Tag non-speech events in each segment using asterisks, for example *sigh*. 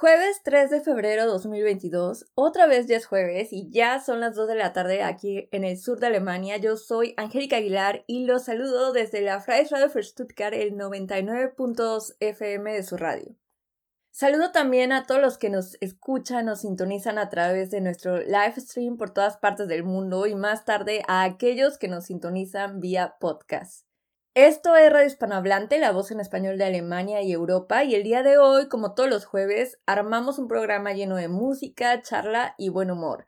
Jueves 3 de febrero 2022, otra vez ya es jueves y ya son las 2 de la tarde aquí en el sur de Alemania. Yo soy Angélica Aguilar y los saludo desde la Freies Radio für Stuttgart, el 99.2 FM de su radio. Saludo también a todos los que nos escuchan, nos sintonizan a través de nuestro live stream por todas partes del mundo y más tarde a aquellos que nos sintonizan vía podcast. Esto es Radio Hispanohablante, la voz en español de Alemania y Europa, y el día de hoy, como todos los jueves, armamos un programa lleno de música, charla y buen humor.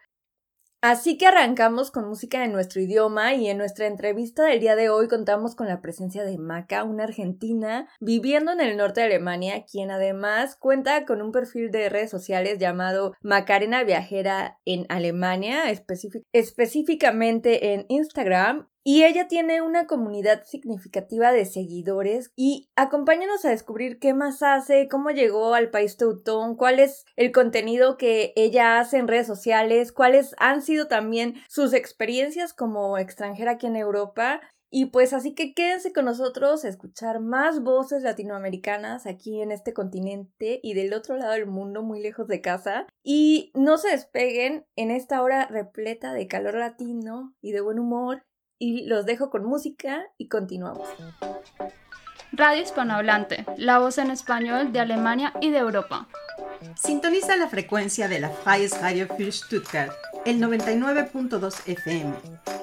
Así que arrancamos con música en nuestro idioma y en nuestra entrevista del día de hoy contamos con la presencia de Maca, una argentina viviendo en el norte de Alemania, quien además cuenta con un perfil de redes sociales llamado Macarena Viajera en Alemania, específicamente en Instagram, y ella tiene una comunidad significativa de seguidores y acompáñanos a descubrir qué más hace, cómo llegó al país teutón, cuál es el contenido que ella hace en redes sociales, cuáles han sido también sus experiencias como extranjera aquí en Europa. Y pues así que quédense con nosotros a escuchar más voces latinoamericanas aquí en este continente y del otro lado del mundo, muy lejos de casa. Y no se despeguen en esta hora repleta de calor latino y de buen humor y los dejo con música y continuamos. Radio Hispanohablante, la voz en español de Alemania y de Europa. Sintoniza la frecuencia de la Freies Radio für Stuttgart, el 99.2 FM,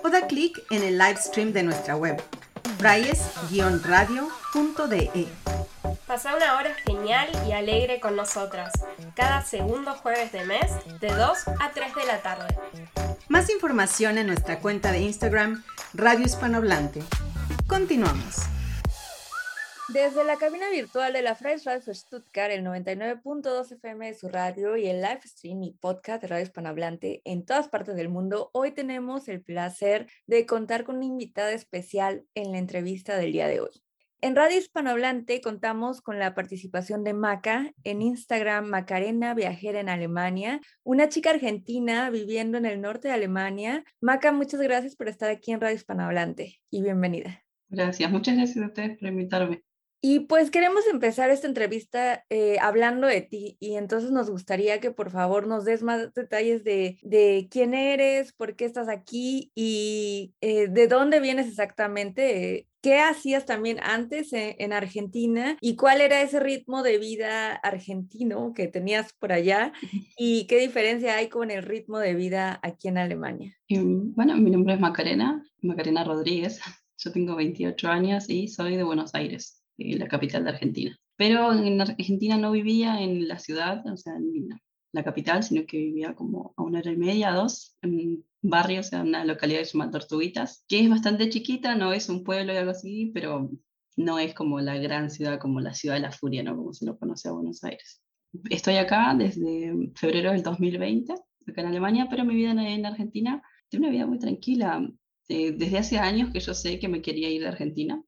o da clic en el live stream de nuestra web, freies-radio.de. Pasa una hora genial y alegre con nosotras, cada segundo jueves de mes, de 2 a 3 de la tarde. Más información en nuestra cuenta de Instagram, Radio Hispanohablante. Continuamos. Desde la cabina virtual de la Freies Radio Stuttgart, el 99.2 FM de su radio y el live stream y podcast de Radio Hispanohablante en todas partes del mundo, hoy tenemos el placer de contar con una invitada especial en la entrevista del día de hoy. En Radio Hispanohablante contamos con la participación de Maca, en Instagram Macarena Viajera en Alemania, una chica argentina viviendo en el norte de Alemania. Maca, muchas gracias por estar aquí en Radio Hispanohablante y bienvenida. Gracias, muchas gracias a ustedes por invitarme. Y pues queremos empezar esta entrevista eh, hablando de ti y entonces nos gustaría que por favor nos des más detalles de, de quién eres, por qué estás aquí y eh, de dónde vienes exactamente, ¿Qué hacías también antes en, Argentina y cuál era ese ritmo de vida argentino que tenías por allá y qué diferencia hay con el ritmo de vida aquí en Alemania? Bueno, mi nombre es Macarena, Macarena Rodríguez. Yo tengo 28 años y soy de Buenos Aires, la capital de Argentina. Pero en Argentina no vivía en la ciudad, o sea, en la capital, sino que vivía como a una hora y media, dos, en barrio, o sea, una localidad que se llama Tortuguitas, que es bastante chiquita, no es un pueblo y algo así, pero no es como la gran ciudad, como la ciudad de la furia, ¿no? Como se lo conoce a Buenos Aires. Estoy acá desde febrero del 2020, acá en Alemania, pero mi vida en, Argentina tiene una vida muy tranquila. Eh, desde hace años que yo sé que me quería ir de Argentina,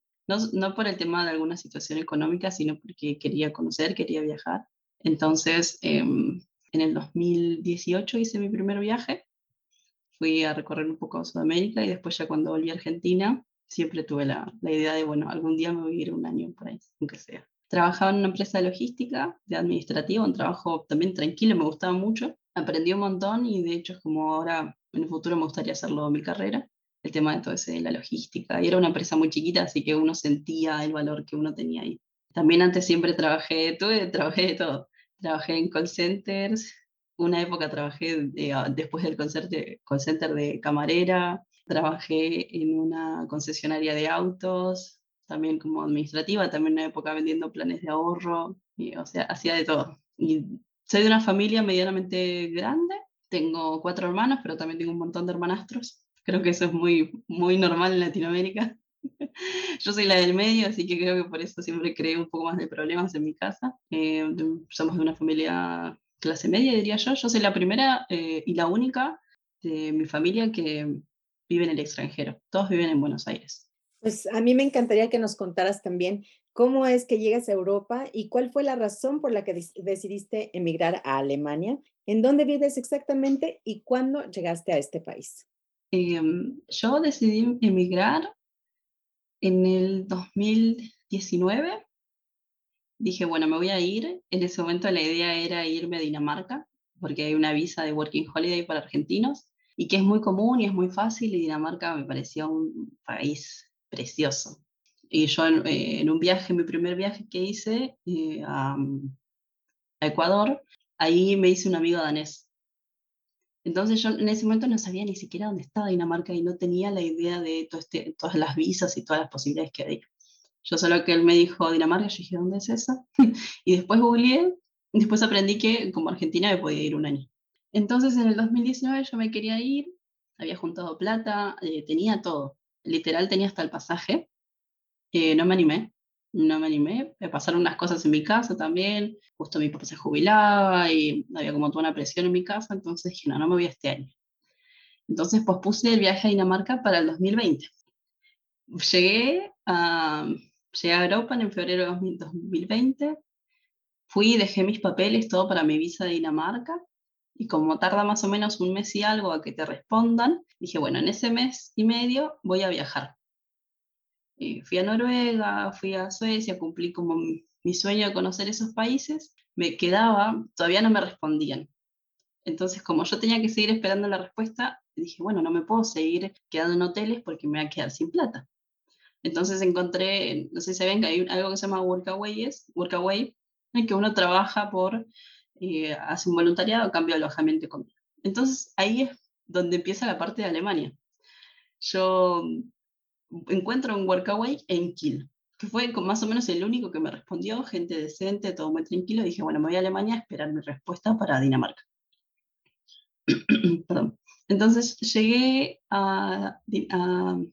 no, por el tema de alguna situación económica, sino porque quería conocer, quería viajar. Entonces, em, en el 2018 hice mi primer viaje fui a recorrer un poco Sudamérica y después ya cuando volví a Argentina, siempre tuve la, la idea de, bueno, algún día me voy a ir un año por ahí, aunque sea. Trabajaba en una empresa de logística, de administrativo, un trabajo también tranquilo, me gustaba mucho. Aprendí un montón y de hecho es como ahora en el futuro me gustaría hacerlo mi carrera, el tema de de la logística. Y era una empresa muy chiquita, así que uno sentía el valor que uno tenía ahí. También antes siempre trabajé, tuve, *laughs* trabajé de todo. Trabajé en call centers, una época trabajé ah, después del call center de camarera, trabajé en una concesionaria de autos, también como administrativa, también una época vendiendo planes de ahorro, y, o sea, hacía de todo. Y soy de una familia medianamente grande, tengo cuatro hermanos, pero también tengo un montón de hermanastros. Creo que eso es muy, muy normal en Latinoamérica. *laughs* Yo soy la del medio, así que creo que por eso siempre creé un poco más de problemas en mi casa. Eh, somos de una familia clase media, diría yo. Yo soy la primera eh, y la única de mi familia que vive en el extranjero. Todos viven en Buenos Aires. Pues a mí me encantaría que nos contaras también cómo es que llegas a Europa y cuál fue la razón por la que decidiste emigrar a Alemania. ¿En dónde vives exactamente y cuándo llegaste a este país? Em, yo decidí emigrar en el 2019 dije, bueno, me voy a ir. En ese momento la idea era irme a Dinamarca, porque hay una visa de Working Holiday para argentinos y que es muy común y es muy fácil y Dinamarca me pareció un país precioso. Y yo en, eh, un viaje, mi primer viaje que hice eh, a, a Ecuador, ahí me hice un amigo danés entonces yo en ese momento no sabía ni siquiera dónde estaba Dinamarca y no tenía la idea de todo este, todas las visas y todas las posibilidades que había. Yo solo que él me dijo Dinamarca, yo dije, ¿dónde es eso? *laughs* y después googleé, después aprendí que como Argentina me podía ir un año. Entonces en el 2019 yo me quería ir, había juntado plata, eh, tenía todo, literal tenía hasta el pasaje, eh, no me animé, no me animé. Me pasaron unas cosas en mi casa también. Justo mi papá se jubilaba y había como toda una presión en mi casa, entonces dije, no, no me voy este año. Entonces pospuse el viaje a Dinamarca para el 2020. Llegué a, llegué a Europa en febrero de 2020. Fui dejé mis papeles, todo para mi visa de Dinamarca. Y como tarda más o menos un mes y algo a que te respondan, dije, bueno, en ese mes y medio voy a viajar fui a Noruega, fui a Suecia, cumplí como mi, sueño de conocer esos países, me quedaba, todavía no me respondían. Entonces, como yo tenía que seguir esperando la respuesta, dije, bueno, no me puedo seguir quedando en hoteles porque me voy a quedar sin plata. Entonces encontré, no sé si saben que hay algo que se llama Workaway, Workaway en que uno trabaja por, eh, hace un voluntariado a cambio de alojamiento y comida. Entonces ahí es donde empieza la parte de Alemania. Yo encuentro un Workaway en Kiel, que fue más o menos el único que me respondió, gente decente, todo muy tranquilo. Dije, bueno, me voy a Alemania a esperar mi respuesta para Dinamarca. *clears throat* perdón. Entonces llegué a,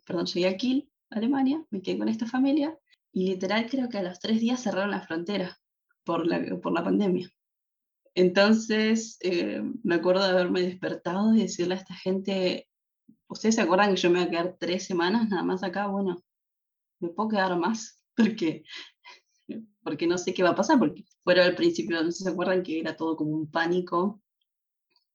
perdón, llegué a Kiel, Alemania, me quedé con esta familia y literal creo que a los tres días cerraron la frontera por la, por la pandemia. Entonces eh, me acuerdo de haberme despertado y decirle a esta gente, ¿Ustedes se acuerdan que yo me voy a quedar tres semanas nada más acá? Bueno, me puedo quedar más *laughs* porque, porque no sé qué va a pasar, porque fuera al principio, no se acuerdan que era todo como un pánico,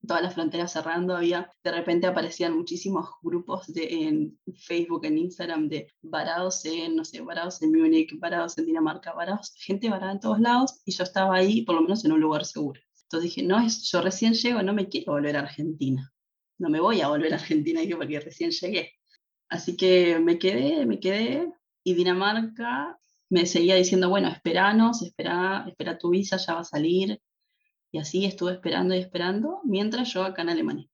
todas las fronteras cerrando, había, de repente aparecían muchísimos grupos de, en Facebook, en Instagram, de varados en, no sé, varados en Múnich, varados en Dinamarca, varados, gente varada en todos lados, y yo estaba ahí, por lo menos en un lugar seguro. Entonces dije, no, yo recién llego, no me quiero volver a Argentina no me voy a volver a Argentina porque recién llegué. Así que me quedé, me quedé y Dinamarca me seguía diciendo, bueno, esperanos, espera, espera tu visa, ya va a salir. Y así estuve esperando y esperando mientras yo acá en Alemania.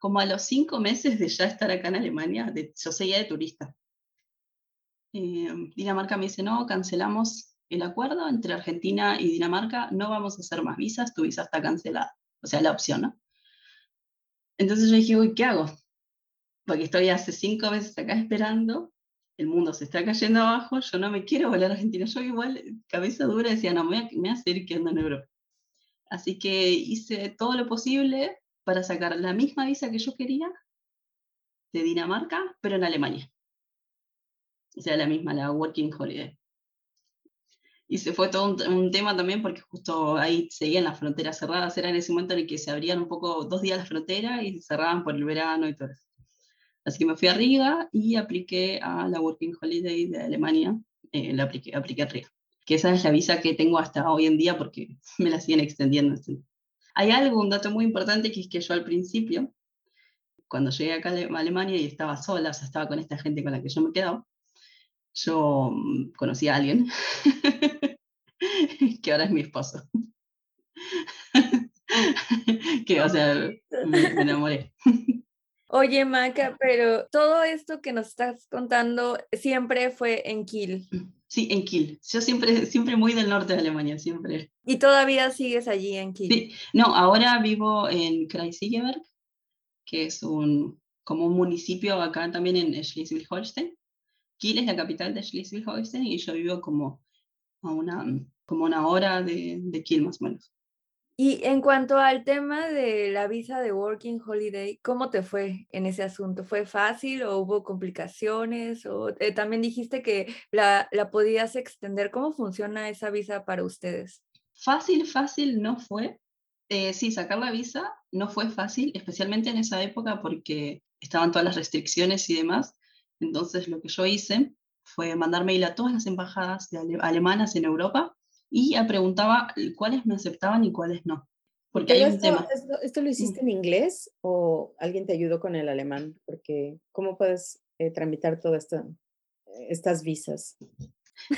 Como a los cinco meses de ya estar acá en Alemania, de, yo seguía de turista. Eh, Dinamarca me dice, no, cancelamos el acuerdo entre Argentina y Dinamarca, no vamos a hacer más visas, tu visa está cancelada. O sea, la opción, ¿no? Entonces yo dije, uy, ¿qué hago? Porque estoy hace cinco meses acá esperando, el mundo se está cayendo abajo, yo no me quiero volver a Argentina. Yo igual, cabeza dura, decía, no, me voy a, seguir quedando en Europa. Así que hice todo lo posible para sacar la misma visa que yo quería de Dinamarca, pero en Alemania. O sea, la misma, la Working Holiday. Y se fue todo un, tema también porque justo ahí seguían las fronteras cerradas, era en ese momento en el que se abrían un poco dos días las fronteras y se cerraban por el verano y todo eso. Así que me fui a Riga y apliqué a la Working Holiday de Alemania, eh, la apliqué, apliqué a Riga. Que esa es la visa que tengo hasta hoy en día porque *laughs* me la siguen extendiendo. Hay algo, un dato muy importante, que es que yo al principio, cuando llegué acá a Alemania y estaba sola, o sea, estaba con esta gente con la que yo me quedaba, yo mm, conocí a alguien *laughs* que ahora es mi esposo. *laughs* que, o sea, me, enamoré. *laughs* Oye, Maca, pero todo esto que nos estás contando siempre fue en Kiel. Sí, en Kiel. Yo siempre, siempre muy del norte de Alemania, siempre. ¿Y todavía sigues allí en Kiel? Sí, no, ahora vivo en Kreisige que es un, como un municipio acá también en Schleswig-Holstein. Kiel es la capital de Schleswig-Holstein y yo vivo como a una, como una hora de, de Kiel más o menos. Y en cuanto al tema de la visa de Working Holiday, ¿cómo te fue en ese asunto? ¿Fue fácil o hubo complicaciones? O eh, también dijiste que la, la podías extender. ¿Cómo funciona esa visa para ustedes? Fácil, fácil no fue. Eh, sí, sacar la visa no fue fácil, especialmente en esa época porque estaban todas las restricciones y demás. Entonces lo que yo hice fue mandar mail a todas las embajadas alemanas en Europa y preguntaba cuáles me aceptaban y cuáles no. Porque hay un esto, tema. Esto, lo hiciste en inglés o alguien te ayudó con el alemán? Porque, ¿cómo puedes eh, tramitar todas esta, estas visas?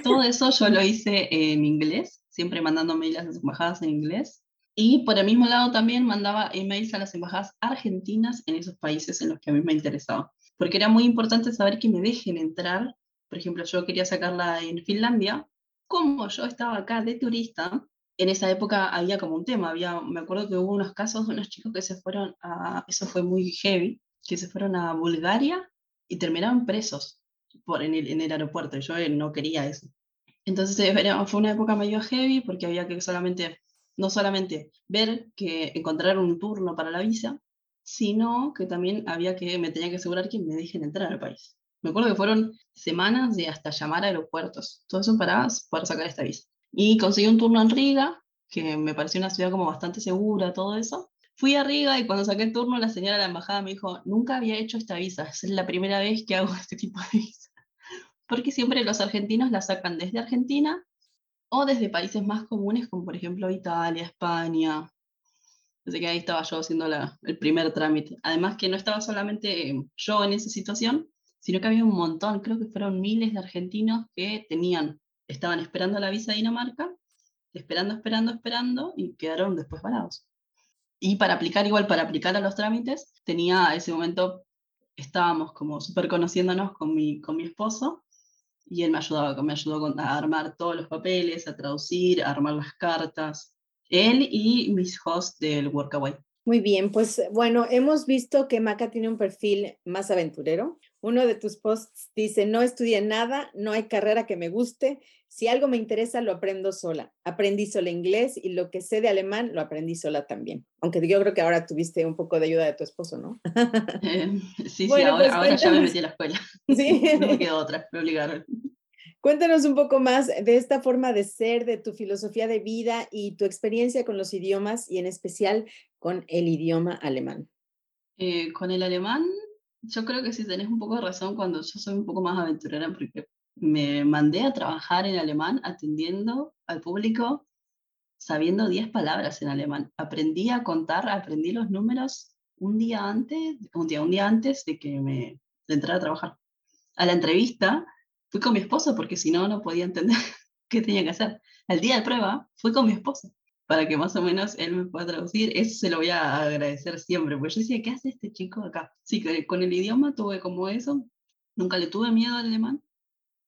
Todo eso yo lo hice en inglés, siempre mandando mails a las embajadas en inglés. Y por el mismo lado también mandaba emails a las embajadas argentinas en esos países en los que a mí me interesaba. Porque era muy importante saber que me dejen entrar. Por ejemplo, yo quería sacarla en Finlandia. Como yo estaba acá de turista, en esa época había como un tema. Había, me acuerdo que hubo unos casos de unos chicos que se fueron a, eso fue muy heavy, que se fueron a Bulgaria y terminaron presos en, el, aeropuerto. Yo eh, no quería eso. Entonces fue una época medio heavy porque había que solamente no solamente ver que encontrar un turno para la visa, sino que también había que, me tenía que asegurar que me dejen entrar al país. Me acuerdo que fueron semanas de hasta llamar a aeropuertos, todo eso para poder sacar esta visa. Y conseguí un turno en Riga, que me pareció una ciudad como bastante segura, todo eso. Fui a Riga y cuando saqué el turno, la señora de la embajada me dijo, nunca había hecho esta visa, es la primera vez que hago *laughs* este tipo de visa. Porque siempre los argentinos la sacan desde Argentina o desde países más comunes como por ejemplo Italia, España. Así que ahí estaba yo haciendo la, el primer trámite. Además que no estaba solamente yo en esa situación, sino que había un montón, creo que fueron miles de argentinos que tenían, estaban esperando la visa de Dinamarca, esperando, esperando, esperando, y quedaron después parados. Y para aplicar, igual para aplicar a los trámites, tenía ese momento, estábamos como súper conociéndonos con mi, con mi esposo, y él me ayudaba, me ayudó a armar todos los papeles, a traducir, a armar las cartas. Él y mis hosts del Workaway. Muy bien, pues bueno, hemos visto que Maca tiene un perfil más aventurero. Uno de tus posts dice, no estudié nada, no hay carrera que me guste, si algo me interesa lo aprendo sola. Aprendí sola inglés y lo que sé de alemán lo aprendí sola también. Aunque yo creo que ahora tuviste un poco de ayuda de tu esposo, ¿no? *laughs* Eh, sí, sí, ahora, pues ahora ya me metí a la escuela. Sí. *laughs* no me quedó otra, me obligaron. Cuéntanos un poco más de esta forma de ser, de tu filosofía de vida y tu experiencia con los idiomas y en especial con el idioma alemán. Eh, con el alemán, yo creo que sí tenés un poco de razón cuando yo soy un poco más aventurera porque me mandé a trabajar en alemán atendiendo al público sabiendo 10 palabras en alemán. Aprendí a contar, aprendí los números un día antes, un día, un día antes de que me de a trabajar. A la entrevista fui con mi esposo porque si no, no podía entender *laughs* qué tenía que hacer. Al día de prueba fui con mi esposo para que más o menos él me pueda traducir. Eso se lo voy a agradecer siempre, porque yo decía, ¿qué hace este chico acá? Sí, con el idioma tuve como eso. Nunca le tuve miedo al alemán,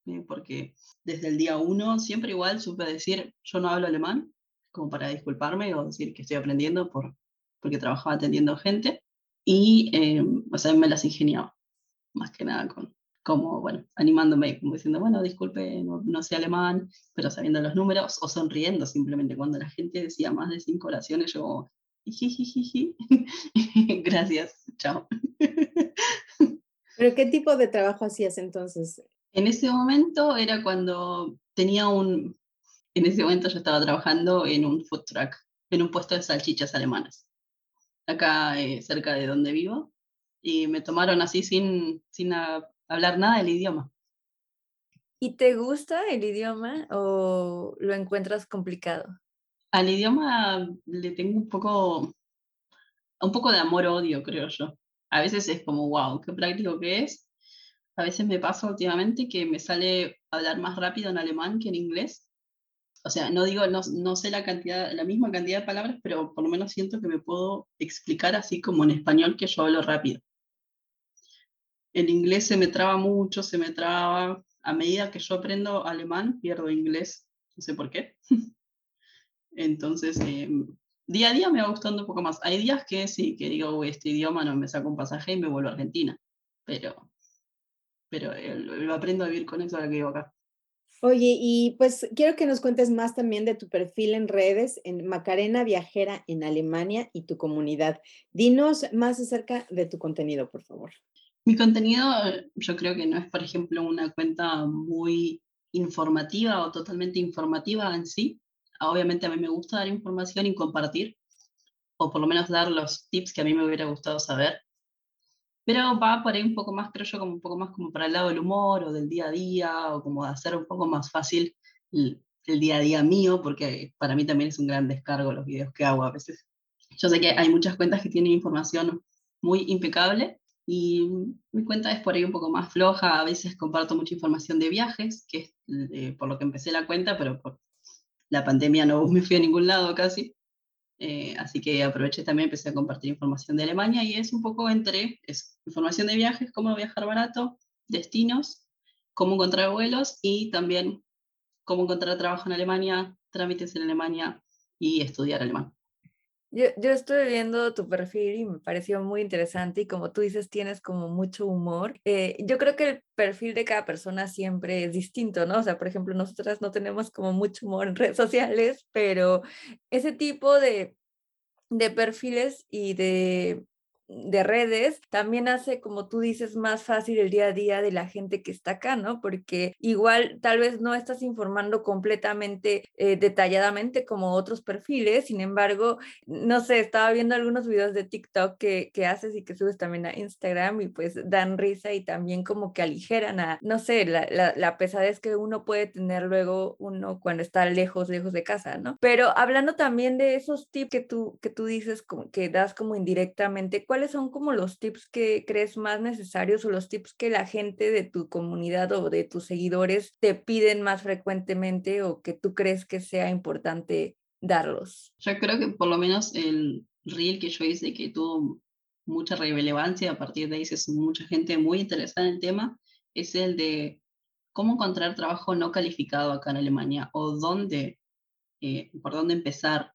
eh, porque desde el día uno siempre igual supe decir, yo no hablo alemán, como para disculparme o decir que estoy aprendiendo por, porque trabajaba atendiendo gente. Y, eh, o sea, me las ingeniaba, más que nada con, como, bueno, animándome, como diciendo, bueno, disculpe, no, sé alemán, pero sabiendo los números, o sonriendo simplemente cuando la gente decía más de cinco oraciones, yo, *laughs* gracias, chao. *laughs* ¿Pero qué tipo de trabajo hacías entonces? En ese momento era cuando tenía un, en ese momento yo estaba trabajando en un food truck, en un puesto de salchichas alemanas, acá eh, cerca de donde vivo, y me tomaron así sin, sin hablar nada del idioma. ¿Y te gusta el idioma o lo encuentras complicado? Al idioma le tengo un poco, un poco de amor-odio, creo yo. A veces es como, wow, qué práctico que es. A veces me pasa últimamente que me sale hablar más rápido en alemán que en inglés. O sea, no digo, no, no sé la, cantidad, la misma cantidad de palabras, pero por lo menos siento que me puedo explicar así como en español que yo hablo rápido el inglés se me traba mucho, se me traba. A medida que yo aprendo alemán, pierdo inglés. No sé por qué. *laughs* Entonces, eh, día a día me va gustando un poco más. Hay días que sí, que digo, este idioma no me saco un pasaje y me vuelvo a Argentina. Pero, pero eh, lo aprendo a vivir con eso que acá. Oye, y pues quiero que nos cuentes más también de tu perfil en redes, en Macarena Viajera en Alemania y tu comunidad. Dinos más acerca de tu contenido, por favor. Mi contenido yo creo que no es, por ejemplo, una cuenta muy informativa o totalmente informativa en sí. Obviamente a mí me gusta dar información y compartir, o por lo menos dar los tips que a mí me hubiera gustado saber. Pero va por ahí un poco más, creo yo, como un poco más como para el lado del humor o del día a día, o como de hacer un poco más fácil el día a día mío, porque para mí también es un gran descargo los videos que hago a veces. Yo sé que hay muchas cuentas que tienen información muy impecable y mi cuenta es por ahí un poco más floja, a veces comparto mucha información de viajes, que es por lo que empecé la cuenta, pero por la pandemia no *laughs* me fui a ningún lado casi. Eh, así que aproveché también, empecé a compartir información de Alemania y es un poco entre información de viajes, cómo viajar barato, destinos, cómo encontrar vuelos y también cómo encontrar trabajo en Alemania, trámites en Alemania y estudiar alemán. Yo, yo estuve viendo tu perfil y me pareció muy interesante y como tú dices, tienes como mucho humor. Eh, yo creo que el perfil de cada persona siempre es distinto, ¿no? O sea, por ejemplo, nosotras no tenemos como mucho humor en *laughs* redes sociales, pero ese tipo de, de perfiles y de de redes también hace, como tú dices, más fácil el día a día de la gente que está acá, ¿no? Porque igual tal vez no estás informando completamente eh, detalladamente como otros perfiles, sin embargo, no sé, estaba viendo algunos videos de TikTok que, que haces y que subes también a Instagram y pues dan risa y también como que aligeran a, no sé, la, la, la pesadez que uno puede tener luego uno cuando está lejos, lejos de casa, ¿no? Pero hablando también de esos tips que tú, que tú dices, como, que das como indirectamente, ¿cuál son como los tips que crees más necesarios o los tips que la gente de tu comunidad o de tus seguidores te piden más frecuentemente o que tú crees que sea importante darlos? Yo creo que por lo menos el reel que yo hice que tuvo mucha relevancia, a partir de ahí es mucha gente muy interesada en el tema, es el de cómo encontrar trabajo no calificado acá en Alemania o dónde, eh, por dónde empezar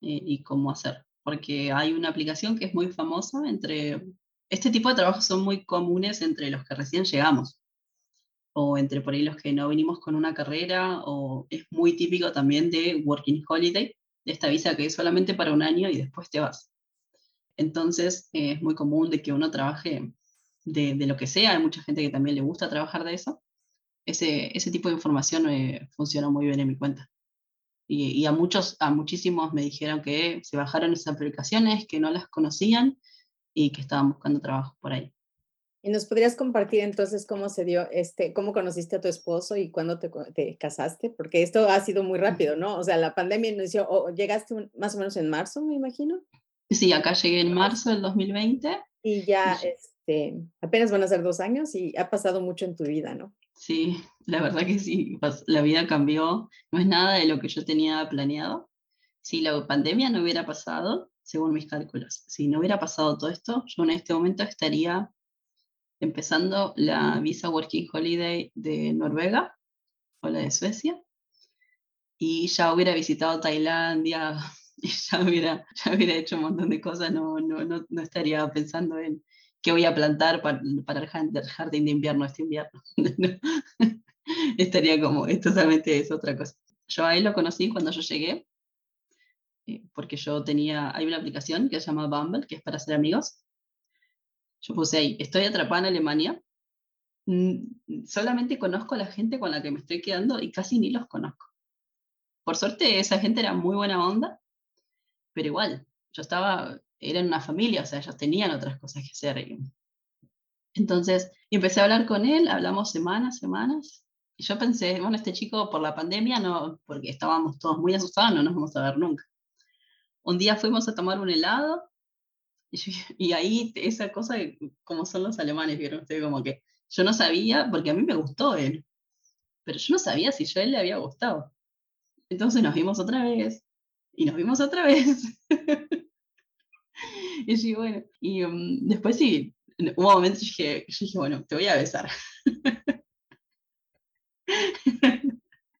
eh, y cómo hacer porque hay una aplicación que es muy famosa entre... Este tipo de trabajos son muy comunes entre los que recién llegamos, o entre por ahí los que no vinimos con una carrera, o es muy típico también de Working Holiday, de esta visa que es solamente para un año y después te vas. Entonces es muy común de que uno trabaje de, de, lo que sea, hay mucha gente que también le gusta trabajar de eso. Ese, ese tipo de información eh, funciona muy bien en mi cuenta. Y, a muchos, a muchísimos me dijeron que se bajaron esas aplicaciones, que no las conocían y que estaban buscando trabajo por ahí. ¿Y nos podrías compartir entonces cómo se dio, este, cómo conociste a tu esposo y cuándo te, te casaste? Porque esto ha sido muy rápido, ¿no? O sea, la pandemia inició, o llegaste más o menos en marzo, me imagino. Sí, acá llegué en marzo del 2020. Y ya, este, apenas van a ser dos años y ha pasado mucho en tu vida, ¿no? Sí, la verdad que sí, la vida cambió, no es nada de lo que yo tenía planeado. Si la pandemia no hubiera pasado, según mis cálculos, si no hubiera pasado todo esto, yo en este momento estaría empezando la visa Working Holiday de Noruega o la de Suecia y ya hubiera visitado Tailandia *laughs* y ya hubiera, ya hubiera hecho un montón de cosas, no, no, no, no estaría pensando en, qué voy a plantar para, para el jardín de invierno este invierno. *laughs* *laughs* Estaría como, es totalmente es otra cosa. Yo a él lo conocí cuando yo llegué, eh, porque yo tenía, hay una aplicación que se llama Bumble, que es para ser amigos. Yo puse ahí, estoy atrapada en Alemania, mm, solamente conozco a la gente con la que me estoy quedando y casi ni los conozco. Por suerte esa gente era muy buena onda, pero igual, yo estaba eran una familia, o sea, ellos tenían otras cosas que hacer. Entonces, empecé a hablar con él, hablamos semanas, semanas, y yo pensé, bueno, este chico por la pandemia, no, porque estábamos todos muy asustados, no nos vamos a ver nunca. Un día fuimos a tomar un helado, y, ahí esa cosa, como son los alemanes, vieron ustedes, como que yo no sabía, porque a mí me gustó él, pero yo no sabía si yo a él le había gustado. Entonces nos vimos otra vez, y nos vimos otra vez. *laughs* y sí, bueno, y um, después sí, hubo un momento que yo dije, bueno, te voy a besar. *laughs*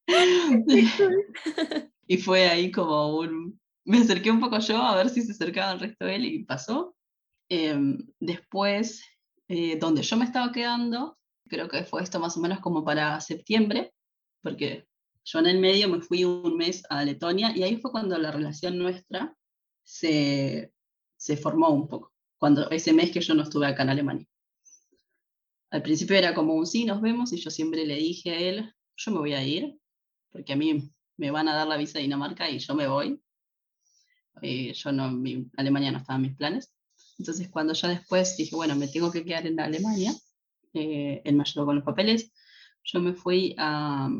*laughs* y fue ahí como un... Me acerqué un poco yo a ver si se acercaba el resto de él y pasó. Em, después, eh, donde yo me estaba quedando, creo que fue esto más o menos como para septiembre, porque yo en el medio me fui un mes a Letonia y ahí fue cuando la relación nuestra se, se formó un poco, cuando ese mes que yo no estuve acá en Alemania. Al principio era como un sí, nos vemos, y yo siempre le dije a él, yo me voy a ir, porque a mí me van a dar la visa de Dinamarca y yo me voy. Eh, yo no, mi, Alemania no estaba en mis planes. Entonces cuando ya después dije, bueno, me tengo que quedar en Alemania, eh, él me ayudó con los papeles, yo me fui a,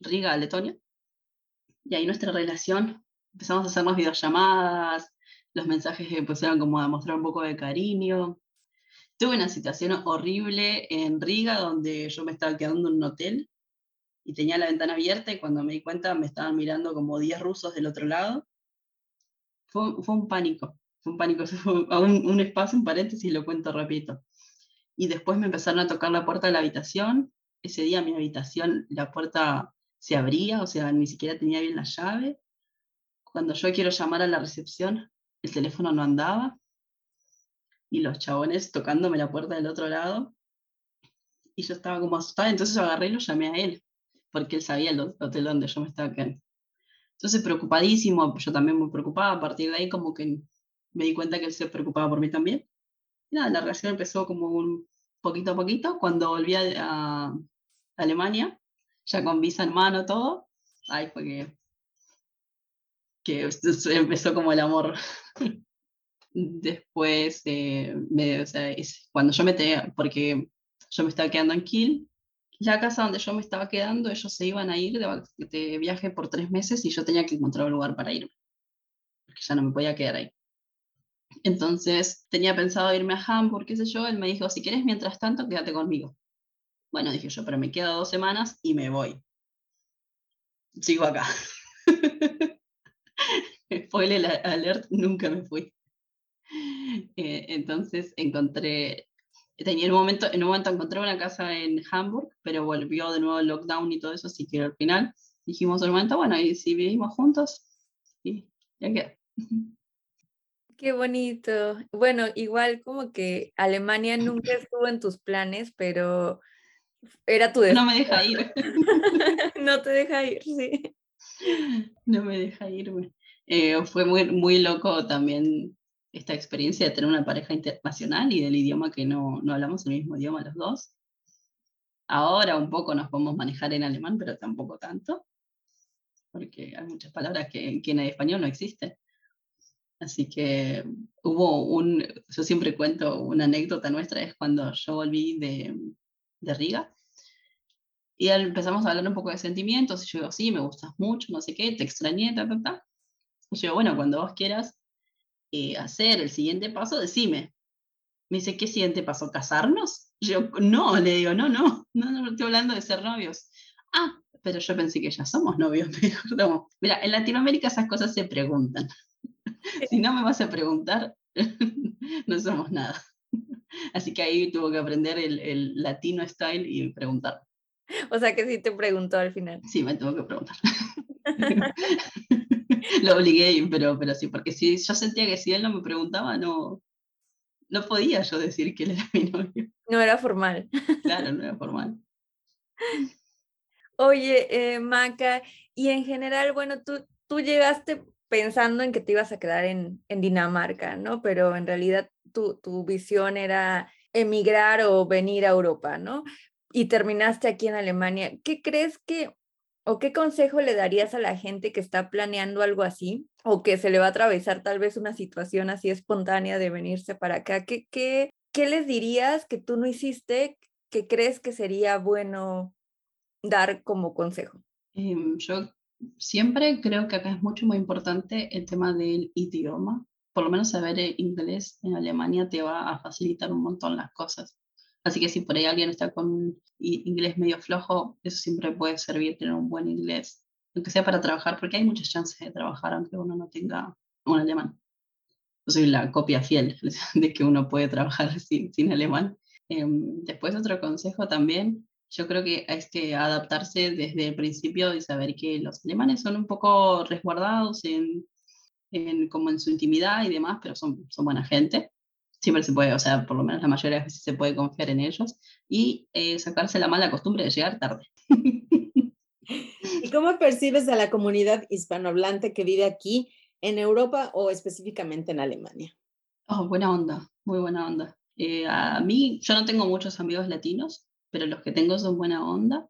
Riga, Letonia. Y ahí nuestra relación, empezamos a hacer más videollamadas, los mensajes empezaron como a mostrar un poco de cariño. Tuve una situación horrible en Riga donde yo me estaba quedando en un hotel y tenía la ventana abierta y cuando me di cuenta me estaban mirando como 10 rusos del otro lado. Fue, fue un pánico, fue un pánico, *laughs* fue un, un espacio, un paréntesis, lo cuento rapidito. Y después me empezaron a tocar la puerta de la habitación. Ese día mi habitación, la puerta se abría, o sea, ni siquiera tenía bien la llave. Cuando yo quiero llamar a la recepción, el teléfono no andaba y los chabones tocándome la puerta del otro lado. Y yo estaba como asustada, entonces agarré y lo llamé a él, porque él sabía el hotel donde yo me estaba quedando. Entonces, preocupadísimo, yo también muy preocupada, a partir de ahí como que me di cuenta que él se preocupaba por mí también. Y nada, la relación empezó como un poquito a poquito. Cuando volví a, a Alemania, ya con visa en mano, todo, ahí fue que, que *laughs* empezó como el amor. Después, eh, me, cuando yo me tenía, porque yo me estaba quedando en Kiel, la casa donde yo me estaba quedando, ellos se iban a ir de, de, viaje por tres meses y yo tenía que encontrar un lugar para irme, porque ya no me podía quedar ahí. Entonces tenía pensado irme a Hamburg, qué sé yo, él me dijo, si quieres, mientras tanto, quédate conmigo. Bueno, dije yo, pero me quedo dos semanas y me voy. Sigo acá. *laughs* Spoiler alert, nunca me fui. Eh, entonces encontré, tenía en un momento, en un momento encontré una casa en Hamburg, pero volvió de nuevo el lockdown y todo eso, así que al final dijimos un momento, bueno, y si vivimos juntos, y ya queda. *laughs* Qué bonito. Bueno, igual como que Alemania nunca estuvo en tus planes, pero era tu destino. No me deja ir. *laughs* no te deja ir, sí. No me deja irme. Eh, fue muy, muy loco también esta experiencia de tener una pareja internacional y del idioma que no, no hablamos el mismo idioma los dos. Ahora un poco nos podemos manejar en alemán, pero tampoco tanto, porque hay muchas palabras que, que en español no existen. Así que hubo un, yo siempre cuento una anécdota nuestra, es cuando yo volví de, de Riga, y empezamos a hablar un poco de sentimientos, y yo digo, sí, me gustas mucho, no sé qué, te extrañé, ta, ta, ta. Y yo bueno, cuando vos quieras eh, hacer el siguiente paso, decime. Me dice, ¿qué siguiente paso? ¿Casarnos? Yo, no, le digo, no, no, no, no, estoy hablando de ser novios. Ah, pero yo pensé que ya somos novios. *laughs* No. Mira, en Latinoamérica esas cosas se preguntan. si no me vas a preguntar, *laughs* no somos nada. Así que ahí tuvo que aprender el, el latino style y preguntar. O sea que sí te preguntó al final. Sí, me tuvo que preguntar. *laughs* *laughs* Lo obligué, pero, pero sí, porque si yo sentía que si él no me preguntaba, no, no podía yo decir que él era *laughs* mi novio. No era formal. Claro, no era formal. Oye, eh, Maca, y en general, bueno, tú, tú llegaste pensando en que te ibas a quedar en, en Dinamarca, ¿no? Pero en realidad tu, tu visión era emigrar o venir a Europa, ¿no? y terminaste aquí en Alemania, ¿qué crees que o qué consejo le darías a la gente que está planeando algo así o que se le va a atravesar tal vez una situación así espontánea de venirse para acá? ¿Qué, qué, qué les dirías que tú no hiciste que crees que sería bueno dar como consejo? Em, yo siempre creo que acá es mucho muy importante el tema del idioma. Por lo menos saber inglés en Alemania te va a facilitar un montón las cosas. Así que si por ahí alguien está con inglés medio flojo, eso siempre puede servir tener un buen inglés, aunque sea para trabajar, porque hay muchas chances de trabajar aunque uno no tenga un alemán. Yo soy la copia fiel *laughs* de que uno puede trabajar *laughs* sin, sin alemán. Em, después otro consejo también, yo creo que es que adaptarse desde el principio y saber que los alemanes son un poco resguardados en, en, como en su intimidad y demás, pero son, son buena gente siempre se puede, o sea, por lo menos la mayoría de las veces se puede confiar en ellos y eh, sacarse la mala costumbre de llegar tarde. *laughs* ¿Y cómo percibes a la comunidad hispanohablante que vive aquí en Europa o específicamente en Alemania? Oh, buena onda, muy buena onda. Eh, a mí, yo no tengo muchos amigos latinos, pero los que tengo son buena onda.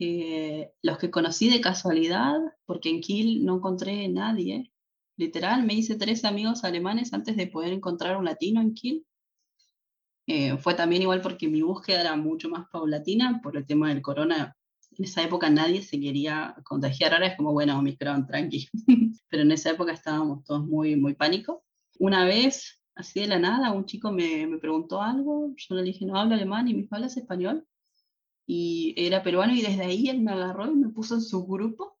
Eh, los que conocí de casualidad, porque en Kiel no encontré nadie, Literal, me hice tres amigos alemanes antes de poder encontrar un latino en Kiel. Eh, fue también igual porque mi búsqueda era mucho más paulatina, por el tema del corona en esa época nadie se quería contagiar, ahora es como, bueno, Omicron, tranqui, *laughs* pero en esa época estábamos todos muy, muy pánico. Una vez, así de la nada, un chico me, me preguntó algo, yo le dije, no hablo alemán, y me ¿hablas español? Y era peruano, y desde ahí él me agarró y me puso en su grupo,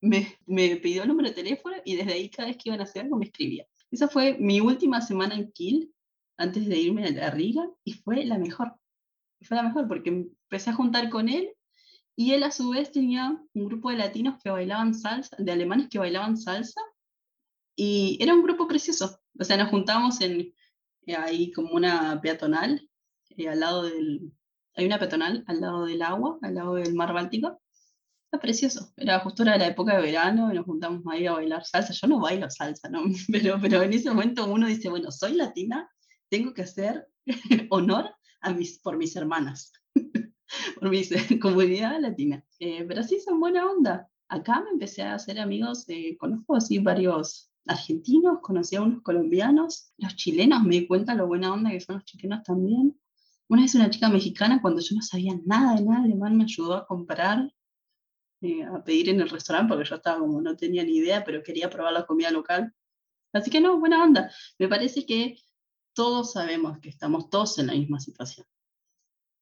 me, me pidió el número de teléfono, y desde ahí cada vez que iban a hacer algo me escribía. Esa fue mi última semana en Kiel, antes de irme a la Riga, y fue la mejor. Fue la mejor porque empecé a juntar con él y él a su vez tenía un grupo de latinos que bailaban salsa, de alemanes que bailaban salsa, y era un grupo precioso. O sea, nos juntamos en, eh, ahí como una peatonal, eh, al lado del, hay una peatonal al lado del agua, al lado del mar Báltico. Era precioso, era justo era la época de verano y nos juntamos ahí a bailar salsa. Yo no bailo salsa, ¿no? *laughs* pero, pero en ese momento uno dice, bueno, soy latina, tengo que hacer *laughs* honor a mis, por mis hermanas *laughs* por mi comunidad latina. Eh, pero sí, son buena onda. Acá me empecé a hacer amigos, eh, conozco así varios argentinos, conocí a unos colombianos, los chilenos, me di cuenta lo buena onda que son los chilenos también. Una vez una chica mexicana, cuando yo no sabía nada de nada alemán, me ayudó a comprar, eh, a pedir en el restaurante, porque yo estaba como, no tenía ni idea, pero quería probar la comida local. Así que no, buena onda. Me parece que todos sabemos que estamos todos en la misma situación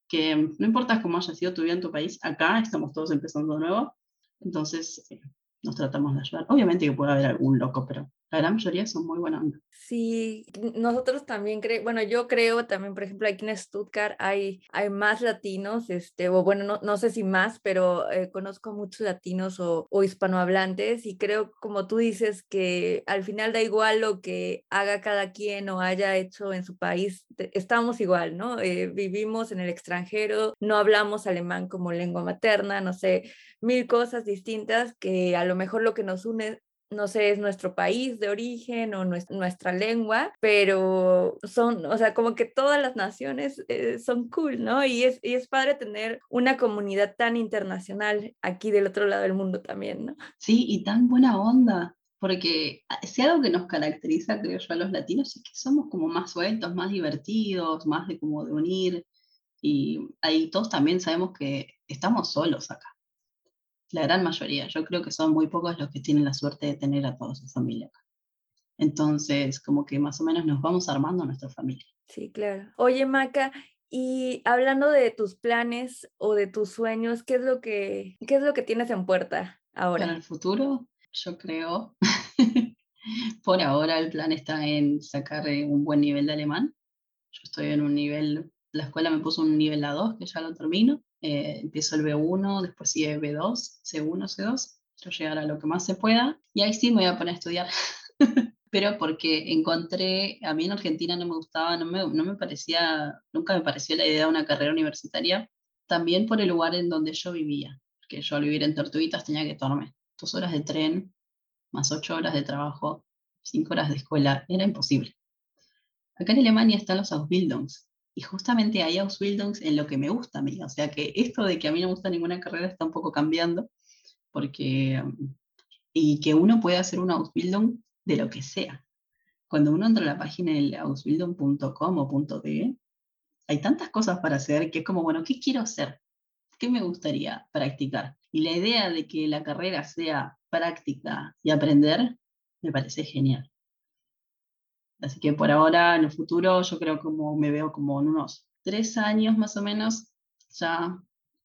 que no importa cómo haya sido tu vida en tu país, acá estamos todos empezando de nuevo, entonces eh, nos tratamos de ayudar. Obviamente que puede haber algún loco, pero la gran mayoría son muy buena onda. Sí, nosotros también creemos, bueno, yo creo también, por ejemplo, aquí en Stuttgart hay, hay más latinos, este, o bueno, no, no sé si más, pero eh, conozco muchos latinos o, o, hispanohablantes y creo, como tú dices, que al final da igual lo que haga cada quien o haya hecho en su país, estamos igual, ¿no? Eh, vivimos en el extranjero, no hablamos alemán como lengua materna, no sé, mil cosas distintas que a lo mejor lo que nos une no sé, es nuestro país de origen o nuestra, lengua, pero son, o sea, como que todas las naciones eh, son cool, ¿no? Y es, y es padre tener una comunidad tan internacional aquí del otro lado del mundo también, ¿no? Sí, y tan buena onda. Porque ah, si algo que nos caracteriza, creo yo, a los latinos es que somos como más sueltos, más divertidos, más de como de unir. Y ahí todos también sabemos que estamos solos acá la gran mayoría. Yo creo que son muy pocos los que tienen la suerte de tener a toda su familia acá. Entonces, como que más o menos nos vamos armando nuestra familia. Sí, claro. Oye, Maca, y hablando de tus planes o de tus sueños, ¿qué es lo que, qué es lo que tienes en puerta ahora? Para el futuro, yo creo, *laughs* por ahora el plan está en sacar eh, un buen nivel de alemán. Yo estoy en un nivel, la escuela me puso un nivel A2, que ya lo termino. Eh, empiezo el B1, después sigue B2, C1, C2, yo llegar a lo que más se pueda y ahí sí me voy a poner a estudiar. *laughs* Pero porque encontré, a mí en Argentina no me gustaba, no me, no me parecía, nunca me pareció la idea de una carrera universitaria, también por el lugar en donde yo vivía, porque yo al vivir en Tortuguitas tenía que tomarme dos horas de tren, más ocho horas de trabajo, cinco horas de escuela, era imposible. Acá en Alemania están los Ausbildungs, y justamente hay Ausbildungs en lo que me gusta a mí. O sea que esto de que a mí no me gusta ninguna carrera está un poco cambiando, porque, y que uno puede hacer un Ausbildung de lo que sea. Cuando uno entra a la página del ausbildung.com o .de, hay tantas cosas para hacer que es como, bueno, ¿qué quiero hacer? ¿Qué me gustaría practicar? Y la idea de que la carrera sea práctica y aprender, me parece genial. Así que por ahora, en el futuro, yo creo como me veo como en unos tres años más o menos, ya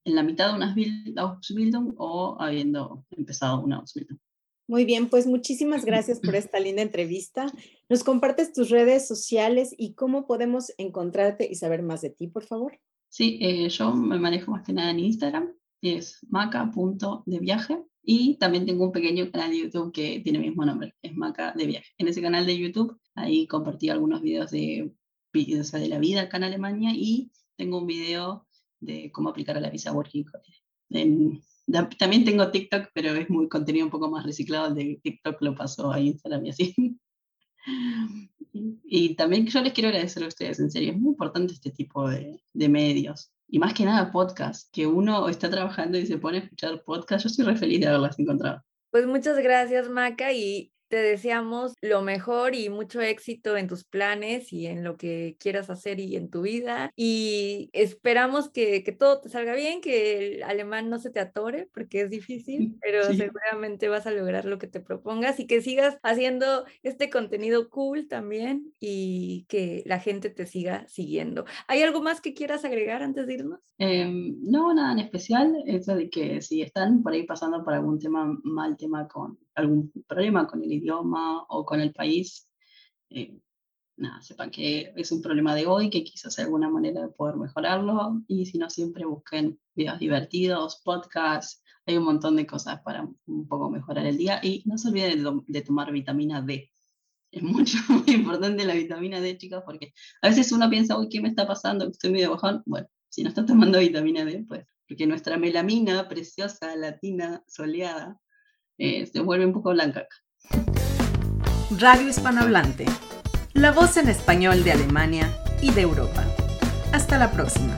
en la mitad de una Ausbildung o habiendo empezado una Ausbildung. Muy bien, pues muchísimas gracias por esta linda entrevista. ¿Nos compartes tus redes sociales y cómo podemos encontrarte y saber más de ti, por favor? Sí, eh, yo me manejo más que nada en Instagram, es maca.deviaje y también tengo un pequeño canal de YouTube que tiene el mismo nombre, es Maca de Viaje. En ese canal de YouTube, ahí compartí algunos videos de, de la vida acá en Alemania y tengo un video de cómo aplicar a la visa Working también tengo TikTok, pero es muy contenido un poco más reciclado. De TikTok lo paso a Instagram y así. *laughs* Y también yo les quiero agradecer a ustedes, en serio, es muy importante este tipo de, de medios y más que nada podcast, que uno está trabajando y se pone a escuchar podcast. Yo estoy re feliz de haberlas encontrado. Pues muchas gracias, Maca, y te deseamos lo mejor y mucho éxito en tus planes y en lo que quieras hacer y en tu vida. Y esperamos que, que todo te salga bien, que el alemán no se te atore, porque es difícil, *laughs* pero seguramente vas a lograr lo que te propongas y que sigas haciendo este contenido cool también y que la gente te siga siguiendo. ¿Hay algo más que quieras agregar antes de irnos? Em, no, nada en especial. Eso de que si están por ahí pasando por algún tema, mal tema con algún problema con el idioma o con el país, eh, nada, sepan que es un problema de hoy, que quizás hay alguna manera de poder mejorarlo y si no, siempre busquen videos divertidos, podcasts, hay un montón de cosas para un poco mejorar el día y no se olviden de, tomar vitamina D. Es mucho, *laughs* muy importante la vitamina D, chicas, porque a veces uno piensa, uy, ¿qué me está pasando? Estoy medio bajón. Bueno, si no está tomando vitamina D, pues, porque nuestra melamina preciosa, latina, soleada, eh, se vuelve un poco blanca. Radio Hispanohablante, la voz en español de Alemania y de Europa. Hasta la próxima.